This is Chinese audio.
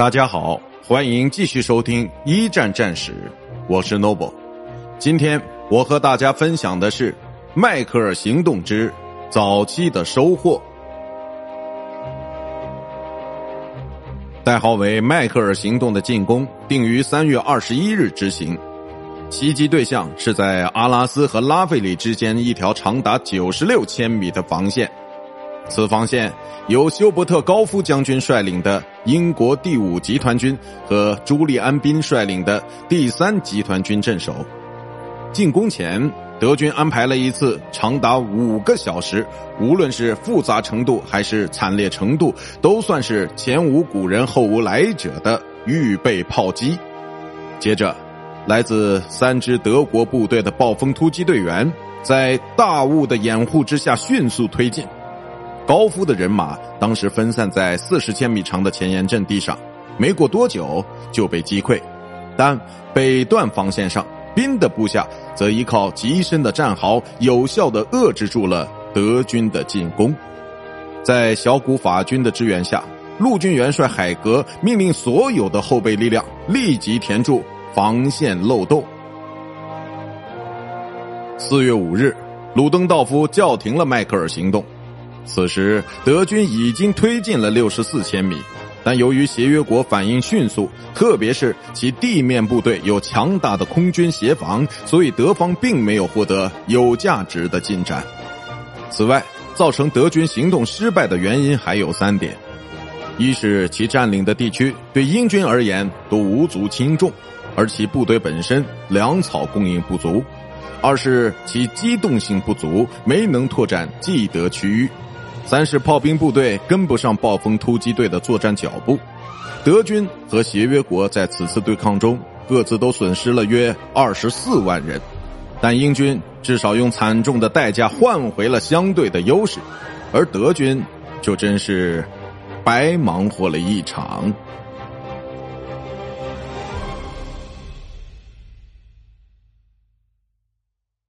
大家好，欢迎继续收听一战战史，我是 Noble。今天我和大家分享的是迈克尔行动之早期的收获。代号为迈克尔行动的进攻定于三月二十一日执行，袭击对象是在阿拉斯和拉费里之间一条长达九十六千米的防线。此防线由休伯特·高夫将军率领的英国第五集团军和朱利安·宾率领的第三集团军镇守。进攻前，德军安排了一次长达五个小时，无论是复杂程度还是惨烈程度，都算是前无古人后无来者的预备炮击。接着，来自三支德国部队的暴风突击队员在大雾的掩护之下迅速推进。高夫的人马当时分散在四十千米长的前沿阵地上，没过多久就被击溃。但北段防线上，宾的部下则依靠极深的战壕，有效的遏制住了德军的进攻。在小股法军的支援下，陆军元帅海格命令所有的后备力量立即填住防线漏洞。四月五日，鲁登道夫叫停了迈克尔行动。此时，德军已经推进了六十四千米，但由于协约国反应迅速，特别是其地面部队有强大的空军协防，所以德方并没有获得有价值的进展。此外，造成德军行动失败的原因还有三点：一是其占领的地区对英军而言都无足轻重，而其部队本身粮草供应不足；二是其机动性不足，没能拓展既得区域。三是炮兵部队跟不上暴风突击队的作战脚步，德军和协约国在此次对抗中各自都损失了约二十四万人，但英军至少用惨重的代价换回了相对的优势，而德军就真是白忙活了一场。